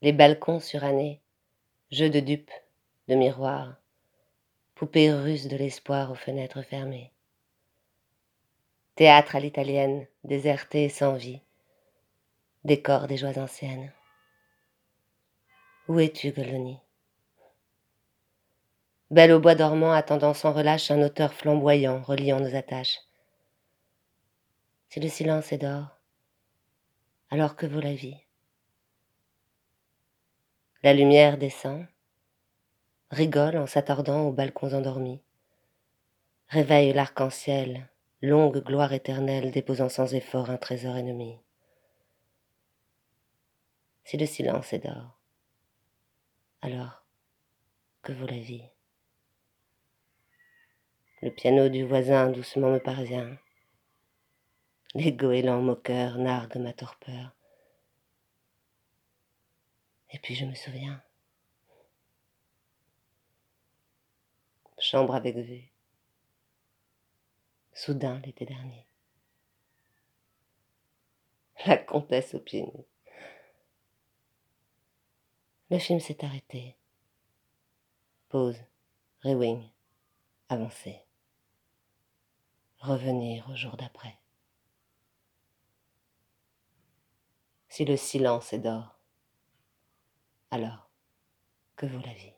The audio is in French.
les balcons surannés, jeux de dupes, de miroirs, poupées russes de l'espoir aux fenêtres fermées. Théâtre à l'italienne, déserté sans vie, décor des joies anciennes. Où es-tu, Goloni Belle au bois dormant, attendant sans relâche un auteur flamboyant, reliant nos attaches. Si le silence est d'or, alors que vaut la vie? La lumière descend, rigole en s'attardant aux balcons endormis, réveille l'arc-en-ciel, longue gloire éternelle déposant sans effort un trésor ennemi. Si le silence est d'or, alors que vaut la vie? Le piano du voisin doucement me parvient. Les goélands moqueurs narguent ma torpeur. Et puis je me souviens. Chambre avec vue. Soudain l'été dernier. La comtesse au pied nus. Le film s'est arrêté. Pause, rewind, avancer. Revenir au jour d'après. Si le silence est d'or, alors que vaut la vie?